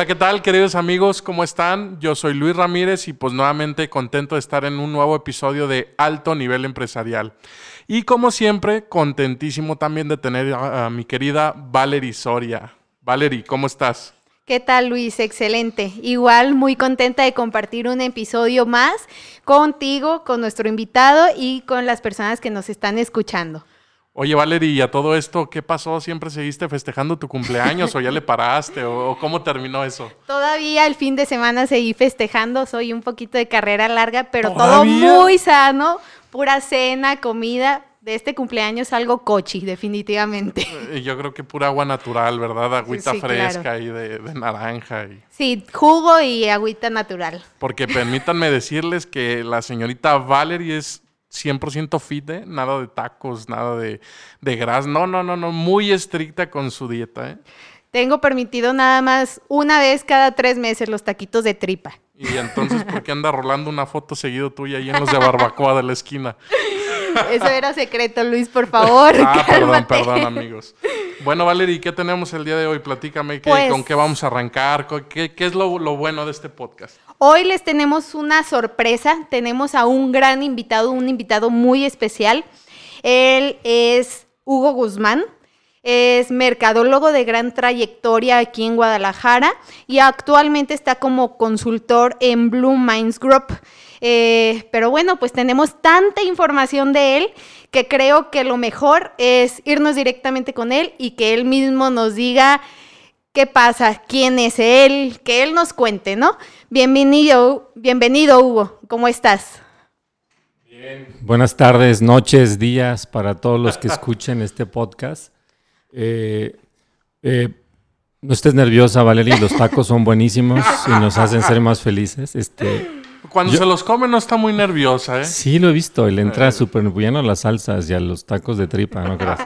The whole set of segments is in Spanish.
Hola, ¿qué tal, queridos amigos? ¿Cómo están? Yo soy Luis Ramírez y pues nuevamente contento de estar en un nuevo episodio de Alto Nivel Empresarial. Y como siempre, contentísimo también de tener a, a mi querida Valerie Soria. Valerie, ¿cómo estás? ¿Qué tal Luis? Excelente. Igual muy contenta de compartir un episodio más contigo, con nuestro invitado y con las personas que nos están escuchando. Oye, Valerie, ¿y a todo esto qué pasó? ¿Siempre seguiste festejando tu cumpleaños o ya le paraste o, cómo terminó eso? Todavía el fin de semana seguí festejando, soy un poquito de carrera larga, pero todo muy sano, pura cena, comida. De este cumpleaños algo cochi, definitivamente. Yo creo que pura agua natural, ¿verdad? Agüita fresca y de, naranja. Y... Sí, jugo y agüita natural. Porque permítanme decirles que la señorita Valerie es 100% fit, ¿eh? nada de tacos, nada de, de grasa. No, no, no, no, muy estricta con su dieta. ¿eh? Tengo permitido nada más una vez cada tres meses los taquitos de tripa. Y entonces, ¿por qué anda rolando una foto seguido tuya ahí en los de barbacoa de la esquina? Eso era secreto, Luis, por favor. Ah, perdón, perdón, amigos. Bueno, Valerie, ¿qué tenemos el día de hoy? Platícame pues con qué vamos a arrancar, qué, qué es lo, lo bueno de este podcast. Hoy les tenemos una sorpresa. Tenemos a un gran invitado, un invitado muy especial. Él es Hugo Guzmán. Es mercadólogo de gran trayectoria aquí en Guadalajara y actualmente está como consultor en Blue Minds Group. Eh, pero bueno, pues tenemos tanta información de él que creo que lo mejor es irnos directamente con él y que él mismo nos diga qué pasa, quién es él, que él nos cuente, ¿no? Bienvenido, bienvenido Hugo, ¿cómo estás? Bien. Buenas tardes, noches, días para todos los que escuchen este podcast. Eh, eh, no estés nerviosa, Valeria, los tacos son buenísimos y nos hacen ser más felices. Este, Cuando se los come no está muy nerviosa, ¿eh? Sí, lo he visto, le entra eh. súper bien a las salsas y a los tacos de tripa, ¿no creas?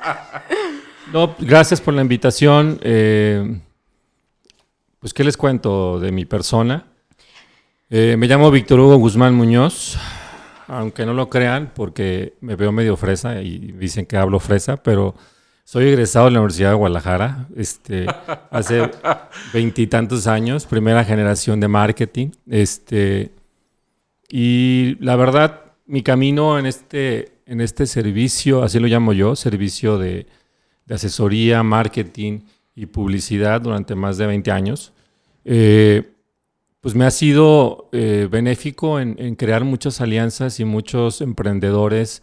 No, gracias por la invitación. Eh, pues, ¿qué les cuento de mi persona? Eh, me llamo Víctor Hugo Guzmán Muñoz, aunque no lo crean, porque me veo medio fresa y dicen que hablo fresa, pero soy egresado de la Universidad de Guadalajara, este, hace veintitantos años, primera generación de marketing, este, y la verdad, mi camino en este, en este servicio, así lo llamo yo, servicio de, de asesoría, marketing y publicidad durante más de 20 años, eh, pues me ha sido eh, benéfico en, crear muchas alianzas y muchos emprendedores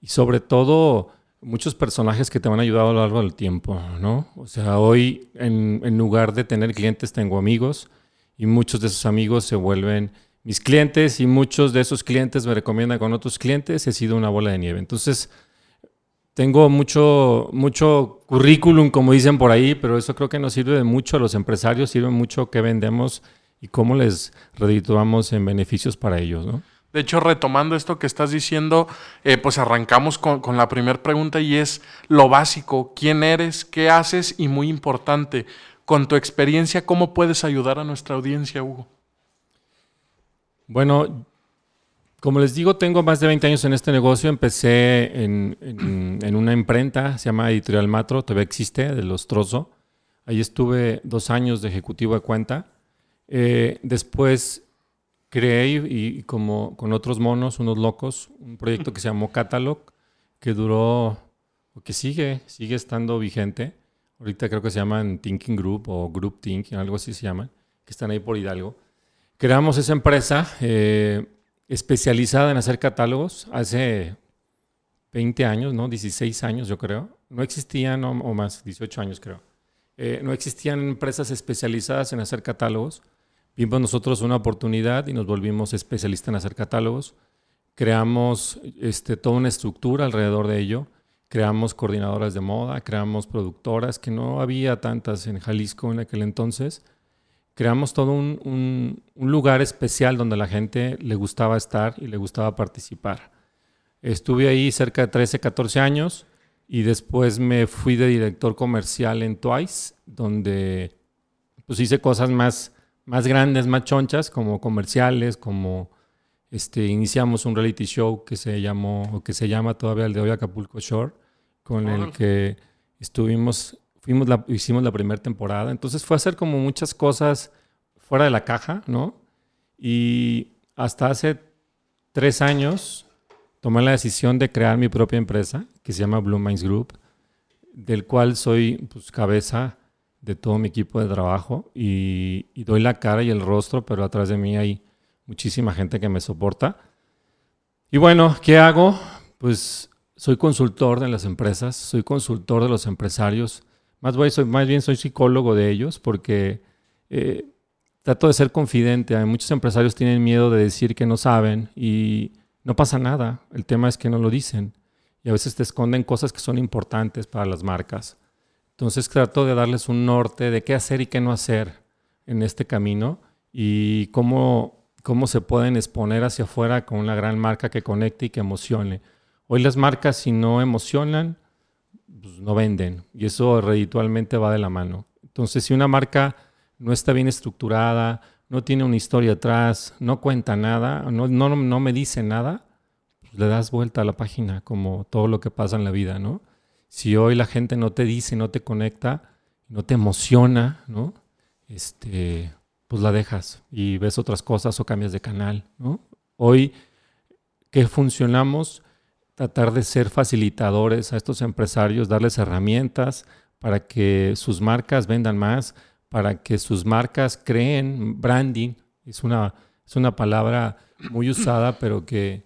y sobre todo muchos personajes que te han ayudado a lo largo del tiempo, ¿no? O sea, hoy en, en lugar de tener clientes tengo amigos y muchos de esos amigos se vuelven mis clientes y muchos de esos clientes me recomiendan con otros clientes, he sido una bola de nieve. Entonces, tengo mucho, mucho currículum, como dicen por ahí, pero eso creo que nos sirve de mucho a los empresarios, sirve mucho qué vendemos y cómo les redituamos en beneficios para ellos, ¿no? De hecho, retomando esto que estás diciendo, eh, pues arrancamos con, con la primera pregunta y es lo básico, ¿quién eres? ¿Qué haces? Y muy importante, con tu experiencia, ¿cómo puedes ayudar a nuestra audiencia, Hugo? Bueno, como les digo, tengo más de 20 años en este negocio. Empecé en, una imprenta, se llama Editorial Matro, todavía existe, de los Trozo. Ahí estuve dos años de ejecutivo de cuenta. Eh, después creé, y, como con otros monos, unos locos, un proyecto que se llamó Catalog, que duró, o que sigue, sigue estando vigente. Ahorita creo que se llaman Thinking Group o Group Thinking, algo así se llaman, que están ahí por Hidalgo. Creamos esa empresa. Eh, especializada en hacer catálogos hace 20 años, ¿no? 16 años yo creo. No existían, o, más, 18 años creo. Eh, no existían empresas especializadas en hacer catálogos. Vimos nosotros una oportunidad y nos volvimos especialistas en hacer catálogos. Creamos este, toda una estructura alrededor de ello. Creamos coordinadoras de moda, creamos productoras, que no había tantas en Jalisco en aquel entonces creamos todo un, lugar especial donde la gente le gustaba estar y le gustaba participar. Estuve ahí cerca de 13, 14 años y después me fui de director comercial en Twice, donde pues hice cosas más, más grandes, más chonchas, como comerciales, como este, iniciamos un reality show que se llamó, o que se llama todavía el de hoy Acapulco Shore, con el que estuvimos fuimos la, hicimos la primera temporada. Entonces fue hacer como muchas cosas fuera de la caja, ¿no? Y hasta hace tres años tomé la decisión de crear mi propia empresa, que se llama Blue Minds Group, del cual soy pues, cabeza de todo mi equipo de trabajo y, y, doy la cara y el rostro, pero atrás de mí hay muchísima gente que me soporta. Y bueno, ¿qué hago? Pues soy consultor de las empresas, soy consultor de los empresarios, más, voy, soy, más bien soy psicólogo de ellos porque eh, trato de ser confidente. Hay muchos empresarios tienen miedo de decir que no saben y no pasa nada. El tema es que no lo dicen y a veces te esconden cosas que son importantes para las marcas. Entonces trato de darles un norte de qué hacer y qué no hacer en este camino y cómo, cómo se pueden exponer hacia afuera con una gran marca que conecte y que emocione. Hoy las marcas si no emocionan, pues no venden y eso reditualmente va de la mano. Entonces si una marca no está bien estructurada, no tiene una historia atrás, no cuenta nada, no, no, no me dice nada, pues le das vuelta a la página como todo lo que pasa en la vida, ¿no? Si hoy la gente no te dice, no te conecta, no te emociona, ¿no? Este, pues la dejas y ves otras cosas o cambias de canal, ¿no? Hoy que funcionamos tratar de ser facilitadores a estos empresarios, darles herramientas para que sus marcas vendan más, para que sus marcas creen branding. Es una, es una palabra muy usada, pero que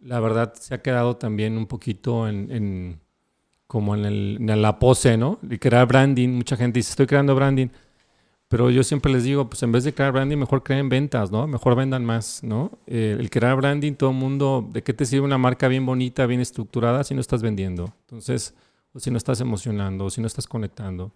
la verdad se ha quedado también un poquito en, como en, el, en, la pose, ¿no? De crear branding. Mucha gente dice, estoy creando branding. Pero yo siempre les digo, pues en vez de crear branding, mejor creen ventas, ¿no? Mejor vendan más, ¿no? Eh, el crear branding, todo el mundo, ¿de qué te sirve una marca bien bonita, bien estructurada si no estás vendiendo? Entonces, o si no estás emocionando, o si no estás conectando.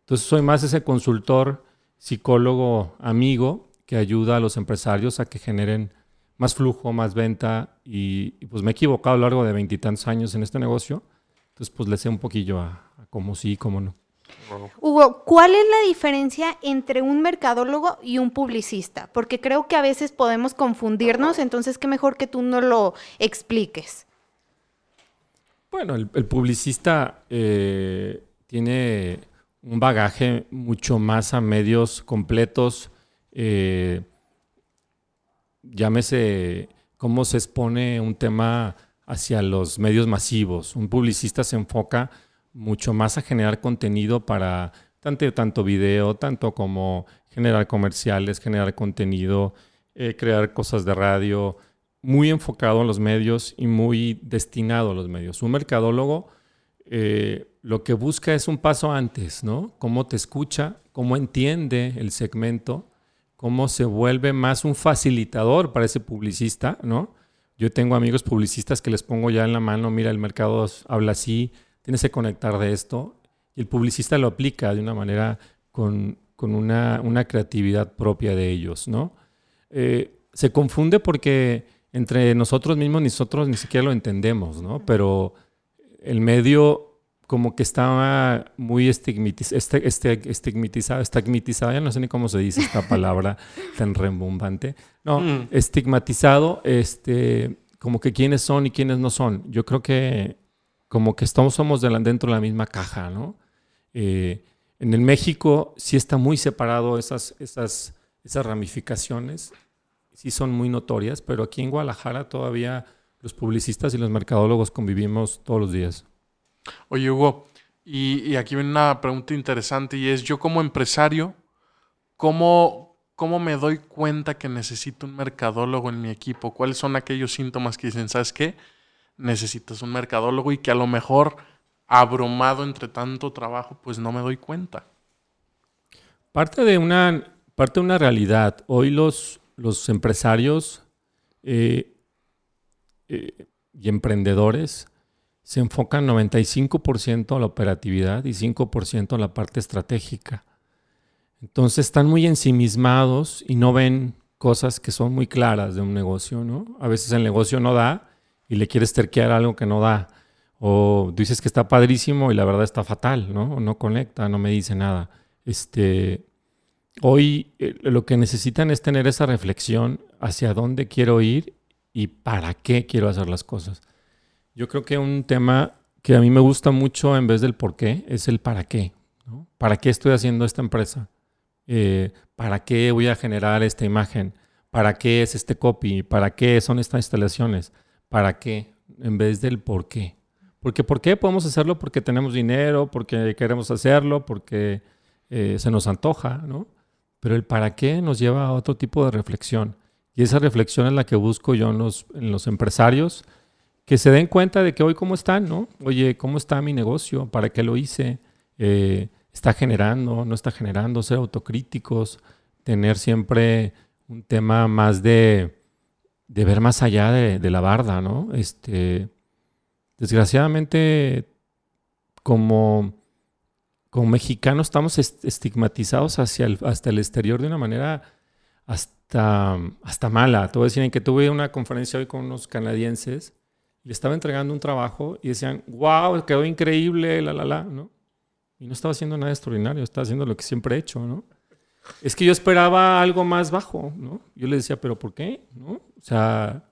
Entonces, soy más ese consultor, psicólogo, amigo, que ayuda a los empresarios a que generen más flujo, más venta. Y, pues me he equivocado a lo largo de veintitantos años en este negocio. Entonces, pues le sé un poquillo a, a cómo sí cómo no. Hugo, ¿cuál es la diferencia entre un mercadólogo y un publicista? Porque creo que a veces podemos confundirnos, entonces qué mejor que tú no lo expliques. Bueno, el, el publicista eh, tiene un bagaje mucho más a medios completos. Eh, llámese cómo se expone un tema hacia los medios masivos. Un publicista se enfoca mucho más a generar contenido para tanto, tanto video, tanto como generar comerciales, generar contenido, eh, crear cosas de radio, muy enfocado en los medios y muy destinado a los medios. Un mercadólogo eh, lo que busca es un paso antes, ¿no? Cómo te escucha, cómo entiende el segmento, cómo se vuelve más un facilitador para ese publicista, ¿no? Yo tengo amigos publicistas que les pongo ya en la mano, mira, el mercado habla así, tienes que conectar de esto. Y el publicista lo aplica de una manera con, una, creatividad propia de ellos, ¿no? Eh, se confunde porque entre nosotros mismos nosotros ni siquiera lo entendemos, ¿no? Pero el medio como que estaba muy estigmatizado, este, este, estigmatizado, estigmatizado, ya no sé ni cómo se dice esta palabra tan rembombante. No, mm. estigmatizado, este, como que quiénes son y quiénes no son. Yo creo que como que estamos, somos dentro de la misma caja, ¿no? Eh, en el México sí está muy separado esas, esas, esas ramificaciones, sí son muy notorias, pero aquí en Guadalajara todavía los publicistas y los mercadólogos convivimos todos los días. Oye, Hugo, y, aquí viene una pregunta interesante y es, yo como empresario, ¿cómo, ¿cómo me doy cuenta que necesito un mercadólogo en mi equipo? ¿Cuáles son aquellos síntomas que dicen, ¿sabes qué? Necesitas un mercadólogo y que a lo mejor abrumado entre tanto trabajo, pues no me doy cuenta. Parte de una, parte de una realidad. Hoy los, los empresarios eh, eh, y emprendedores se enfocan 95% a la operatividad y 5% a la parte estratégica. Entonces están muy ensimismados y no ven cosas que son muy claras de un negocio, ¿no? A veces el negocio no da y le quieres terquear algo que no da. O dices que está padrísimo y la verdad está fatal, ¿no? no conecta, no me dice nada. Este, hoy eh, lo que necesitan es tener esa reflexión hacia dónde quiero ir y para qué quiero hacer las cosas. Yo creo que un tema que a mí me gusta mucho en vez del por qué es el para qué. ¿Para qué estoy haciendo esta empresa? Eh, ¿Para qué voy a generar esta imagen? ¿Para qué es este copy? ¿Para qué son estas instalaciones? ¿Para qué? En vez del por qué. Porque ¿por qué podemos hacerlo? Porque tenemos dinero, porque queremos hacerlo, porque eh, se nos antoja, ¿no? Pero el para qué nos lleva a otro tipo de reflexión. Y esa reflexión es la que busco yo en los, empresarios, que se den cuenta de que hoy cómo están, ¿no? Oye, ¿cómo está mi negocio? ¿Para qué lo hice? Eh, ¿Está generando? ¿No está generando? Ser autocríticos, tener siempre un tema más de, de ver más allá de, la barda, ¿no? Este, desgraciadamente, como, como mexicanos estamos estigmatizados hacia el, hasta el exterior de una manera hasta, hasta mala. Te voy a decir que tuve una conferencia hoy con unos canadienses le estaba entregando un trabajo y decían, wow, quedó increíble, la, la, la, ¿no? Y no estaba haciendo nada extraordinario, estaba haciendo lo que siempre he hecho, ¿no? Es que yo esperaba algo más bajo, ¿no? Yo le decía, pero ¿por qué? O sea,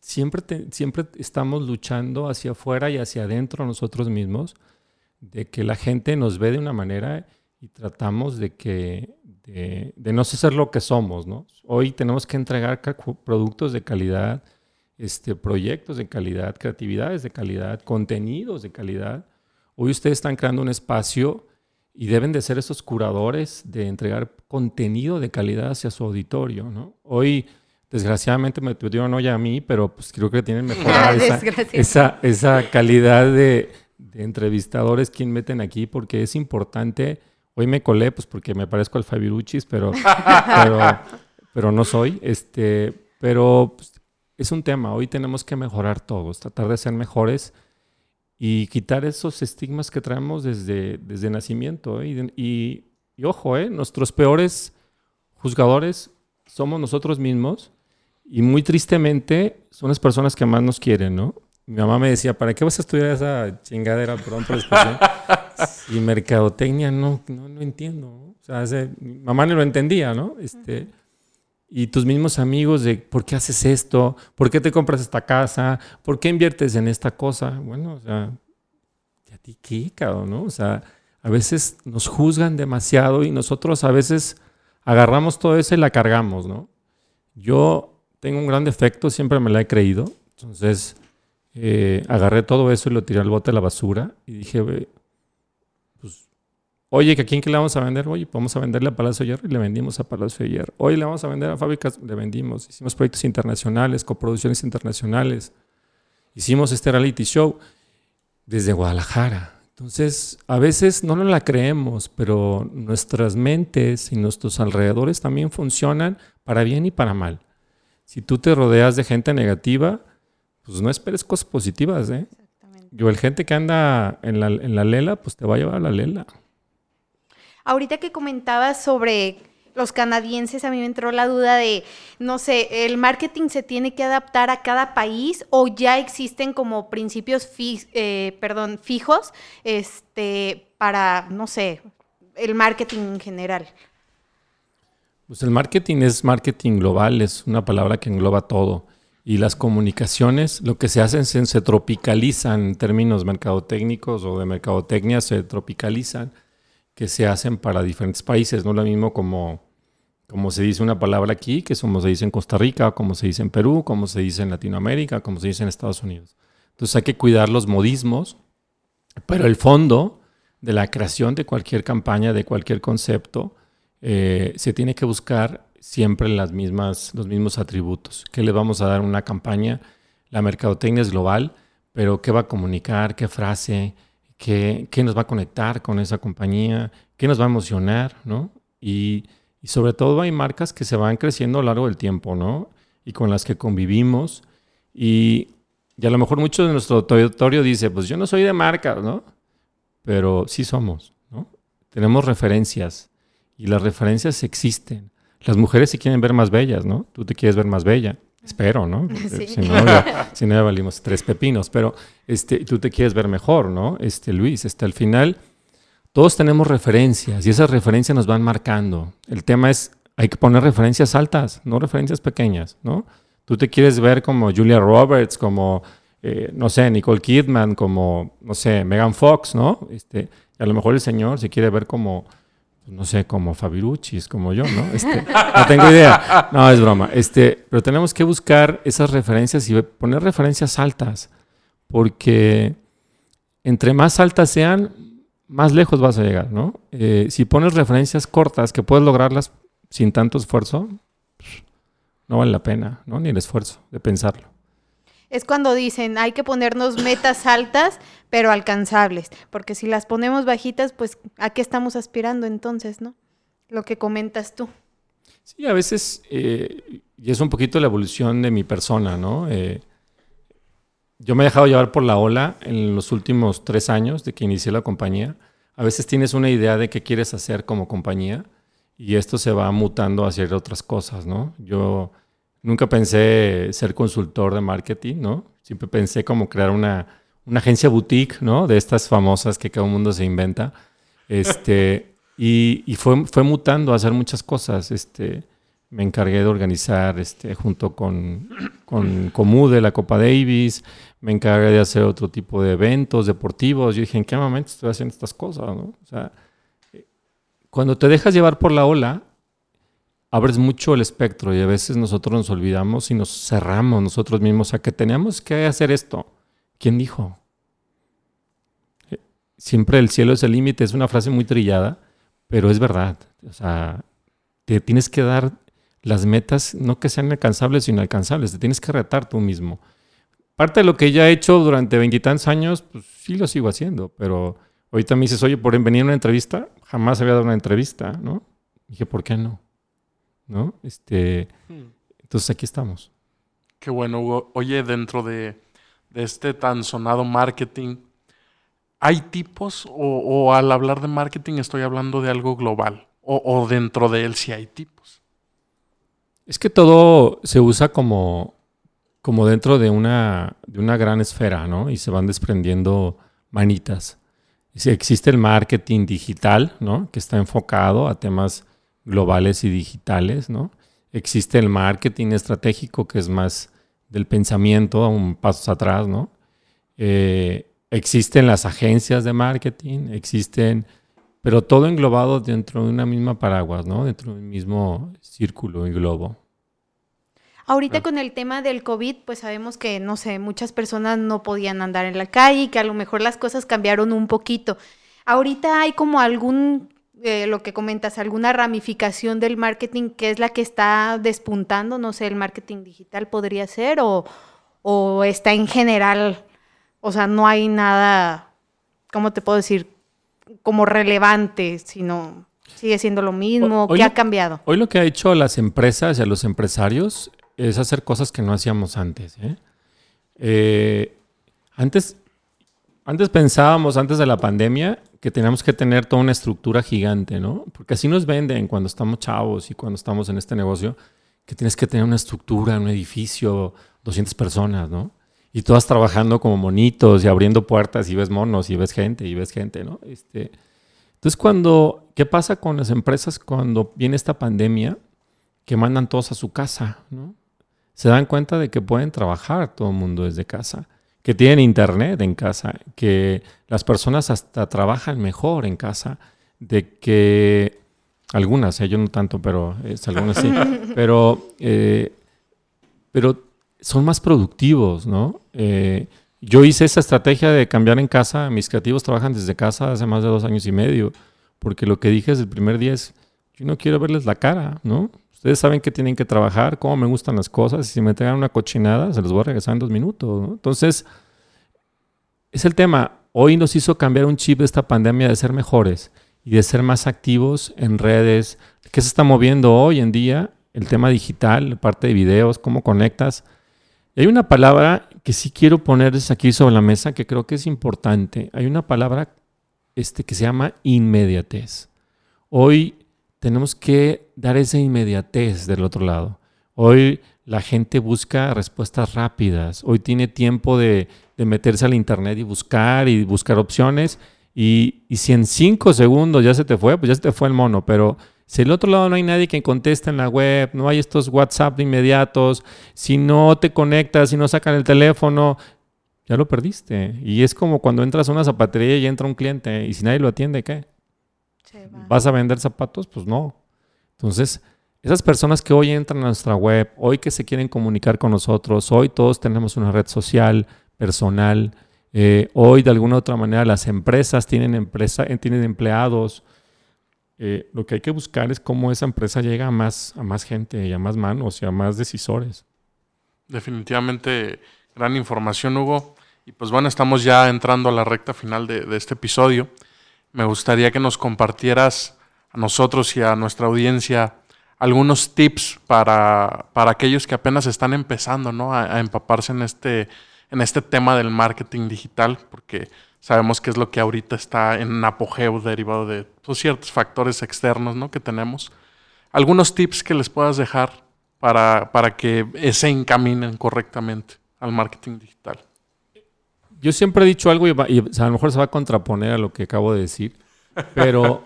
siempre, siempre estamos luchando hacia afuera y hacia adentro nosotros mismos, de que la gente nos ve de una manera y tratamos de que de, de no ser lo que somos, ¿no? Hoy tenemos que entregar productos de calidad, este, proyectos de calidad, creatividades de calidad, contenidos de calidad. Hoy ustedes están creando un espacio y deben de ser esos curadores de entregar contenido de calidad hacia su auditorio. ¿no? Hoy, desgraciadamente, me tuvieron hoy a mí, pero pues creo que tienen mejorar esa, esa, esa, calidad de, de, entrevistadores quien meten aquí, porque es importante. Hoy me colé, pues porque me parezco al Fabiruchis, pero, pero, pero no soy. Este, pero pues, es un tema. Hoy tenemos que mejorar todos, tratar de ser mejores y quitar esos estigmas que traemos desde, desde nacimiento. ¿eh? Y, ojo, ¿eh? nuestros peores juzgadores somos nosotros mismos y muy tristemente son las personas que más nos quieren, ¿no? Mi mamá me decía, ¿para qué vas a estudiar esa chingadera pronto después? y mercadotecnia no, no, no entiendo. O sea, mi mamá no lo entendía, ¿no? Este, y tus mismos amigos de por qué haces esto, por qué te compras esta casa, por qué inviertes en esta cosa. Bueno, o sea, ¿y a ti qué, cabrón? ¿no? O sea, a veces nos juzgan demasiado y nosotros a veces agarramos todo eso y la cargamos, ¿no? Yo tengo un gran defecto, siempre me la he creído. Entonces, eh, agarré todo eso y lo tiré al bote de la basura y dije, Oye, ¿que ¿a quién que le vamos a vender? Oye, vamos a venderle a Palacio de Hierro y le vendimos a Palacio de Hierro. Oye, le vamos a vender a fábricas, le vendimos. Hicimos proyectos internacionales, coproducciones internacionales. Hicimos este reality show desde Guadalajara. Entonces, a veces no nos la creemos, pero nuestras mentes y nuestros alrededores también funcionan para bien y para mal. Si tú te rodeas de gente negativa, pues no esperes cosas positivas, ¿eh? Yo, el gente que anda en la, en la lela, pues te va a llevar a la lela. Ahorita que comentabas sobre los canadienses, a mí me entró la duda de, no sé, ¿el marketing se tiene que adaptar a cada país o ya existen como principios eh, perdón, fijos este, para, no sé, el marketing en general? Pues el marketing es marketing global, es una palabra que engloba todo. Y las comunicaciones, lo que se hacen, se, se tropicalizan en términos mercadotécnicos o de mercadotecnia, se tropicalizan que se hacen para diferentes países. No lo mismo como, como se dice una palabra aquí, que como se dice en Costa Rica, como se dice en Perú, como se dice en Latinoamérica, como se dice en Estados Unidos. Entonces hay que cuidar los modismos, pero el fondo de la creación de cualquier campaña, de cualquier concepto, eh, se tiene que buscar siempre las mismas, los mismos atributos. ¿Qué le vamos a dar a una campaña? La mercadotecnia es global, pero ¿qué va a comunicar? ¿Qué frase? Qué, nos va a conectar con esa compañía, qué nos va a emocionar, ¿no? Y, sobre todo hay marcas que se van creciendo a lo largo del tiempo, ¿no? Y con las que convivimos. Y, a lo mejor muchos de nuestro auditorio dice, pues yo no soy de marcas, ¿no? Pero sí somos, ¿no? Tenemos referencias y las referencias existen. Las mujeres se quieren ver más bellas, ¿no? Tú te quieres ver más bella. Espero, ¿no? Si, no ya, si no, ya, valimos tres pepinos. Pero este, tú te quieres ver mejor, ¿no? Este, Luis, este, al final todos tenemos referencias y esas referencias nos van marcando. El tema es, hay que poner referencias altas, no referencias pequeñas, ¿no? Tú te quieres ver como Julia Roberts, como, eh, no sé, Nicole Kidman, como, no sé, Megan Fox, ¿no? Este, a lo mejor el señor se quiere ver como no sé, como Fabiruchis, como yo, ¿no? Este, no tengo idea. No, es broma. Este, pero tenemos que buscar esas referencias y poner referencias altas, porque entre más altas sean, más lejos vas a llegar, ¿no? Eh, si pones referencias cortas que puedes lograrlas sin tanto esfuerzo, pues, no vale la pena, ¿no? Ni el esfuerzo de pensarlo es cuando dicen hay que ponernos metas altas, pero alcanzables, porque si las ponemos bajitas, pues a qué estamos aspirando entonces, ¿no? Lo que comentas tú. Sí, a veces, eh, y es un poquito la evolución de mi persona, ¿no? Eh, yo me he dejado llevar por la ola en los últimos tres años de que inicié la compañía. A veces tienes una idea de qué quieres hacer como compañía y esto se va mutando hacia otras cosas, ¿no? Yo Nunca pensé ser consultor de marketing, ¿no? Siempre pensé como crear una, agencia boutique, ¿no? De estas famosas que el mundo se inventa. Este, y, fue, fue mutando a hacer muchas cosas. Este, me encargué de organizar este, junto con, con Comude la Copa Davis, me encargué de hacer otro tipo de eventos deportivos. Yo dije, ¿en qué momento estoy haciendo estas cosas? ¿no? O sea, eh, cuando te dejas llevar por la ola, abres mucho el espectro y a veces nosotros nos olvidamos y nos cerramos nosotros mismos a que teníamos que hacer esto. ¿Quién dijo? Eh, siempre el cielo es el límite, es una frase muy trillada, pero es verdad. O sea, te tienes que dar las metas, no que sean alcanzables, sino alcanzables, te tienes que retar tú mismo. Parte de lo que ya he hecho durante veintitantos años, pues sí lo sigo haciendo, pero ahorita me dices, oye, por venir a una entrevista, jamás había dado una entrevista, ¿no? dije, ¿por qué no? ¿No? Este, hmm. Entonces aquí estamos. Qué bueno, Hugo. Oye, dentro de, este tan sonado marketing, ¿hay tipos o, al hablar de marketing estoy hablando de algo global? O, dentro de él sí hay tipos? Es que todo se usa como, como dentro de una, de una gran esfera, ¿no? Y se van desprendiendo manitas. Existe el marketing digital, ¿no? Que está enfocado a temas globales y digitales, ¿no? Existe el marketing estratégico, que es más del pensamiento, a un paso atrás, ¿no? Eh, existen las agencias de marketing, existen, pero todo englobado dentro de una misma paraguas, ¿no? Dentro de un mismo círculo y globo. Ahorita ah. con el tema del COVID, pues sabemos que, no sé, muchas personas no podían andar en la calle, que a lo mejor las cosas cambiaron un poquito. Ahorita hay como algún eh, lo que comentas, alguna ramificación del marketing que es la que está despuntando, no sé, el marketing digital podría ser o, está en general, o sea, no hay nada, ¿cómo te puedo decir? Como relevante, sino sigue siendo lo mismo, ¿qué ha cambiado? Hoy lo que ha hecho las empresas y a los empresarios es hacer cosas que no hacíamos antes. ¿eh? Eh, antes, antes pensábamos, antes de la pandemia, que tenemos que tener toda una estructura gigante, ¿no? Porque así nos venden cuando estamos chavos y cuando estamos en este negocio, que tienes que tener una estructura, un edificio, 200 personas, ¿no? Y todas trabajando como monitos y abriendo puertas y ves monos y ves gente y ves gente, ¿no? Este, entonces, cuando, ¿qué pasa con las empresas cuando viene esta pandemia que mandan todos a su casa, ¿no? Se dan cuenta de que pueden trabajar todo el mundo desde casa que tienen internet en casa, que las personas hasta trabajan mejor en casa, de que algunas, eh, yo no tanto, pero es, algunas sí, pero, eh, pero son más productivos, ¿no? Eh, yo hice esa estrategia de cambiar en casa, mis creativos trabajan desde casa hace más de dos años y medio, porque lo que dije desde el primer día es, yo no quiero verles la cara, ¿no? Ustedes saben que tienen que trabajar, cómo me gustan las cosas. Y si me entregan una cochinada, se los voy a regresar en dos minutos. Entonces, es el tema. Hoy nos hizo cambiar un chip de esta pandemia de ser mejores y de ser más activos en redes. ¿Qué se está moviendo hoy en día? El tema digital, parte de videos, cómo conectas. Y hay una palabra que sí quiero ponerles aquí sobre la mesa que creo que es importante. Hay una palabra este, que se llama inmediatez. Hoy tenemos que dar esa inmediatez del otro lado. Hoy la gente busca respuestas rápidas. Hoy tiene tiempo de, meterse al internet y buscar y buscar opciones. Y, si en cinco segundos ya se te fue, pues ya se te fue el mono. Pero si el otro lado no hay nadie que conteste en la web, no hay estos WhatsApp inmediatos, si no te conectas, si no sacan el teléfono, ya lo perdiste. Y es como cuando entras a una zapatería y entra un cliente y si nadie lo atiende, ¿qué? ¿Vas a vender zapatos? Pues no. Entonces, esas personas que hoy entran a nuestra web, hoy que se quieren comunicar con nosotros, hoy todos tenemos una red social, personal, eh, hoy de alguna u otra manera las empresas tienen, empresa, eh, tienen empleados. Eh, lo que hay que buscar es cómo esa empresa llega a más, a más gente y a más manos y a más decisores. Definitivamente gran información, Hugo. Y pues bueno, estamos ya entrando a la recta final de, de este episodio. Me gustaría que nos compartieras a nosotros y a nuestra audiencia algunos tips para, para aquellos que apenas están empezando ¿no? a, empaparse en este, en este tema del marketing digital, porque sabemos que es lo que ahorita está en apogeo derivado de pues, ciertos factores externos ¿no? que tenemos. Algunos tips que les puedas dejar para, para que se encaminen correctamente al marketing digital. Yo siempre he dicho algo y, y a lo mejor se va a contraponer a lo que acabo de decir, pero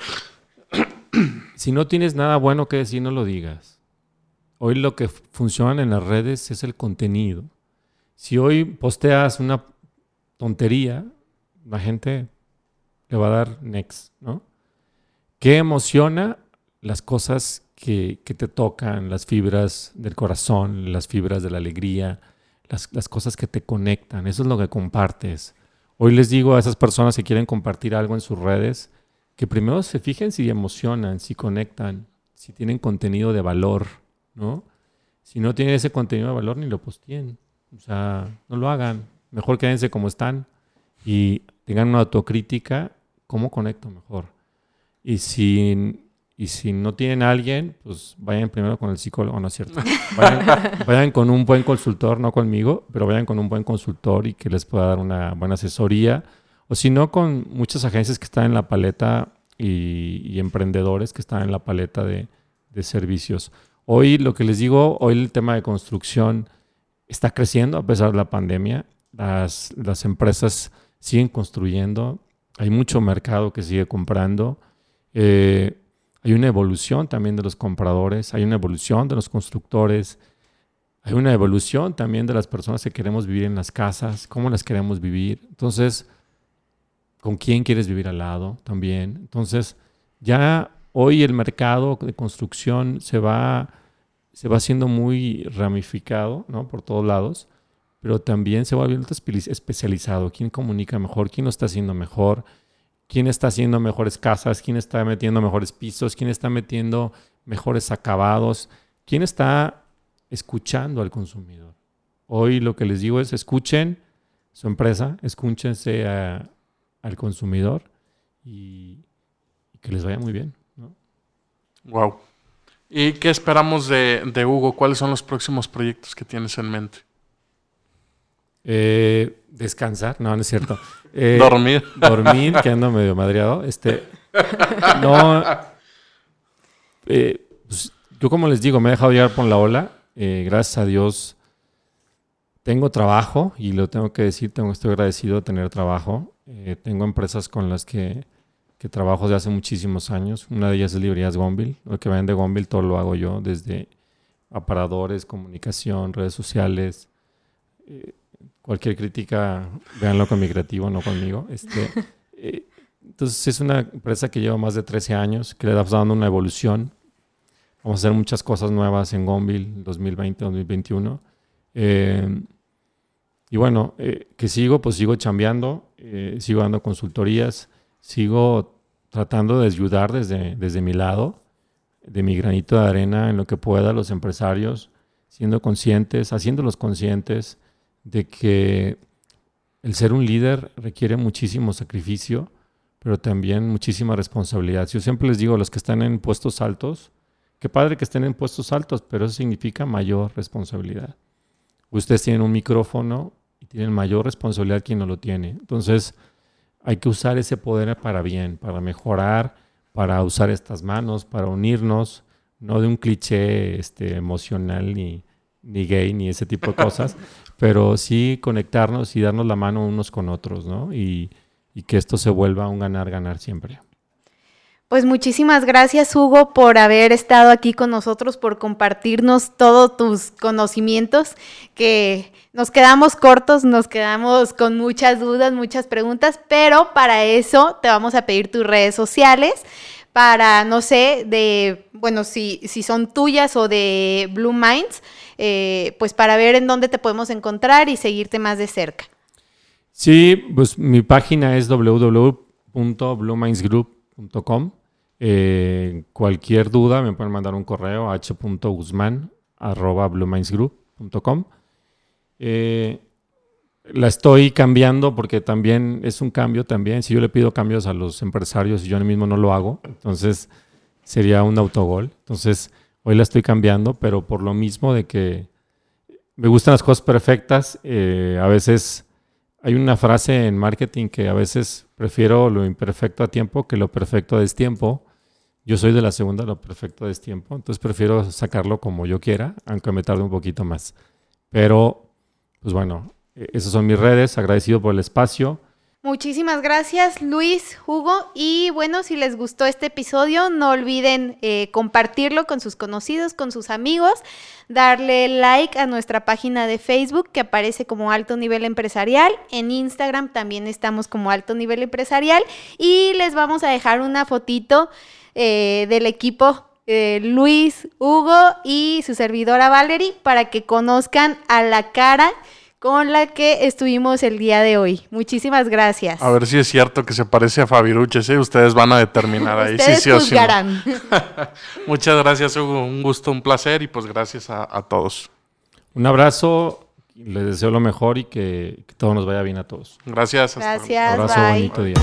si no tienes nada bueno que decir, no lo digas. Hoy lo que funciona en las redes es el contenido. Si hoy posteas una tontería, la gente le va a dar next, ¿no? ¿Qué emociona? Las cosas que, te tocan, las fibras del corazón, las fibras de la alegría, las, las cosas que te conectan. Eso es lo que compartes. Hoy les digo a esas personas que quieren compartir algo en sus redes, que primero se fijen si emocionan, si conectan, si tienen contenido de valor, ¿no? Si no tienen ese contenido de valor, ni lo posteen. O sea, no lo hagan. Mejor quédense como están y tengan una autocrítica, ¿cómo conecto mejor? Y si, y si no tienen a alguien, pues vayan primero con el psicólogo, no es cierto. Vayan, vayan, con un buen consultor, no conmigo, pero vayan con un buen consultor y que les pueda dar una buena asesoría o si no, con muchas agencias que están en la paleta y, emprendedores que están en la paleta de, servicios. Hoy, lo que les digo, hoy el tema de construcción está creciendo a pesar de la pandemia. Las, las empresas siguen construyendo, hay mucho mercado que sigue comprando. Eh, hay una evolución también de los compradores, hay una evolución de los constructores, hay una evolución también de las personas que queremos vivir en las casas, cómo las queremos vivir. Entonces, con quién quieres vivir al lado también. Entonces, ya hoy el mercado de construcción se va, se va haciendo muy ramificado ¿no? por todos lados, pero también se va viendo especializado. ¿Quién comunica mejor? ¿Quién lo está haciendo mejor? ¿Quién está haciendo mejores casas? ¿Quién está metiendo mejores pisos? ¿Quién está metiendo mejores acabados? ¿Quién está escuchando al consumidor? Hoy lo que les digo es escuchen su empresa, escúchense a, al consumidor y, que les vaya muy bien. ¿no? Wow. ¿Y qué esperamos de, Hugo? ¿Cuáles son los próximos proyectos que tienes en mente? Eh, descansar, no, no es cierto. Eh, dormir. Dormir, que ando medio madreado. Este, no. Eh, pues, yo, como les digo, me he dejado llevar por la ola. gracias a Dios tengo trabajo y lo tengo que decir, tengo, estoy agradecido de tener trabajo. Eh, tengo empresas con las que, que, trabajo desde hace muchísimos años. Una de ellas es Librerías Gombil. Lo que vayan de Gombil todo lo hago yo, desde aparadores, comunicación, redes sociales. Eh, cualquier crítica, véanlo con mi creativo, no conmigo. Este, eh, entonces es una empresa que lleva más de 13 años, que le está dando una evolución. Vamos a hacer muchas cosas nuevas en Gombil 2020-2021. y bueno, que sigo, pues sigo chambeando. Eh, sigo dando consultorías, sigo tratando de ayudar desde, desde mi lado, de mi granito de arena en lo que pueda a los empresarios, siendo conscientes, haciéndolos conscientes de que el ser un líder requiere muchísimo sacrificio, pero también muchísima responsabilidad. Yo siempre les digo a los que están en puestos altos, qué padre que estén en puestos altos, pero eso significa mayor responsabilidad. Ustedes tienen un micrófono y tienen mayor responsabilidad quien no lo tiene. Entonces, hay que usar ese poder para bien, para mejorar, para usar estas manos, para unirnos, no de un cliché este, emocional ni, ni gay ni ese tipo de cosas, pero sí conectarnos y darnos la mano unos con otros, ¿no? Y, que esto se vuelva un ganar-ganar siempre. Pues muchísimas gracias Hugo por haber estado aquí con nosotros, por compartirnos todos tus conocimientos, que nos quedamos cortos, nos quedamos con muchas dudas, muchas preguntas, pero para eso te vamos a pedir tus redes sociales para, no sé, de, bueno, si, si son tuyas o de Blue Minds, eh, pues para ver en dónde te podemos encontrar y seguirte más de cerca. Sí, pues mi página es www.bluemindsgroup.com. Eh, cualquier duda me pueden mandar un correo a h.guzmán.bluemindsgroup.com. Eh, la estoy cambiando porque también es un cambio también. Si yo le pido cambios a los empresarios y yo mismo no lo hago, entonces sería un autogol. Entonces hoy la estoy cambiando, pero por lo mismo de que me gustan las cosas perfectas, eh, a veces hay una frase en marketing que a veces prefiero lo imperfecto a tiempo que lo perfecto a destiempo. Yo soy de la segunda, lo perfecto a destiempo, entonces prefiero sacarlo como yo quiera, aunque me tarde un poquito más. Pero, pues bueno, eh, esas son mis redes, agradecido por el espacio. Muchísimas gracias Luis, Hugo. Y bueno, si les gustó este episodio, no olviden eh, compartirlo con sus conocidos, con sus amigos, darle like a nuestra página de Facebook que aparece como Alto Nivel Empresarial. En Instagram también estamos como Alto Nivel Empresarial. Y les vamos a dejar una fotito eh, del equipo Luis, Hugo y su servidora Valerie para que conozcan a la cara con la que estuvimos el día de hoy. Muchísimas gracias. A ver si es cierto que se parece a Fabiruches, ¿eh? Ustedes van a determinar ahí. Ustedes sí, sí Muchas gracias, Hugo. Un gusto, un placer y pues gracias a, todos. Un abrazo, les deseo lo mejor y que, todo nos vaya bien a todos. Gracias. Gracias. Un abrazo, bonito día.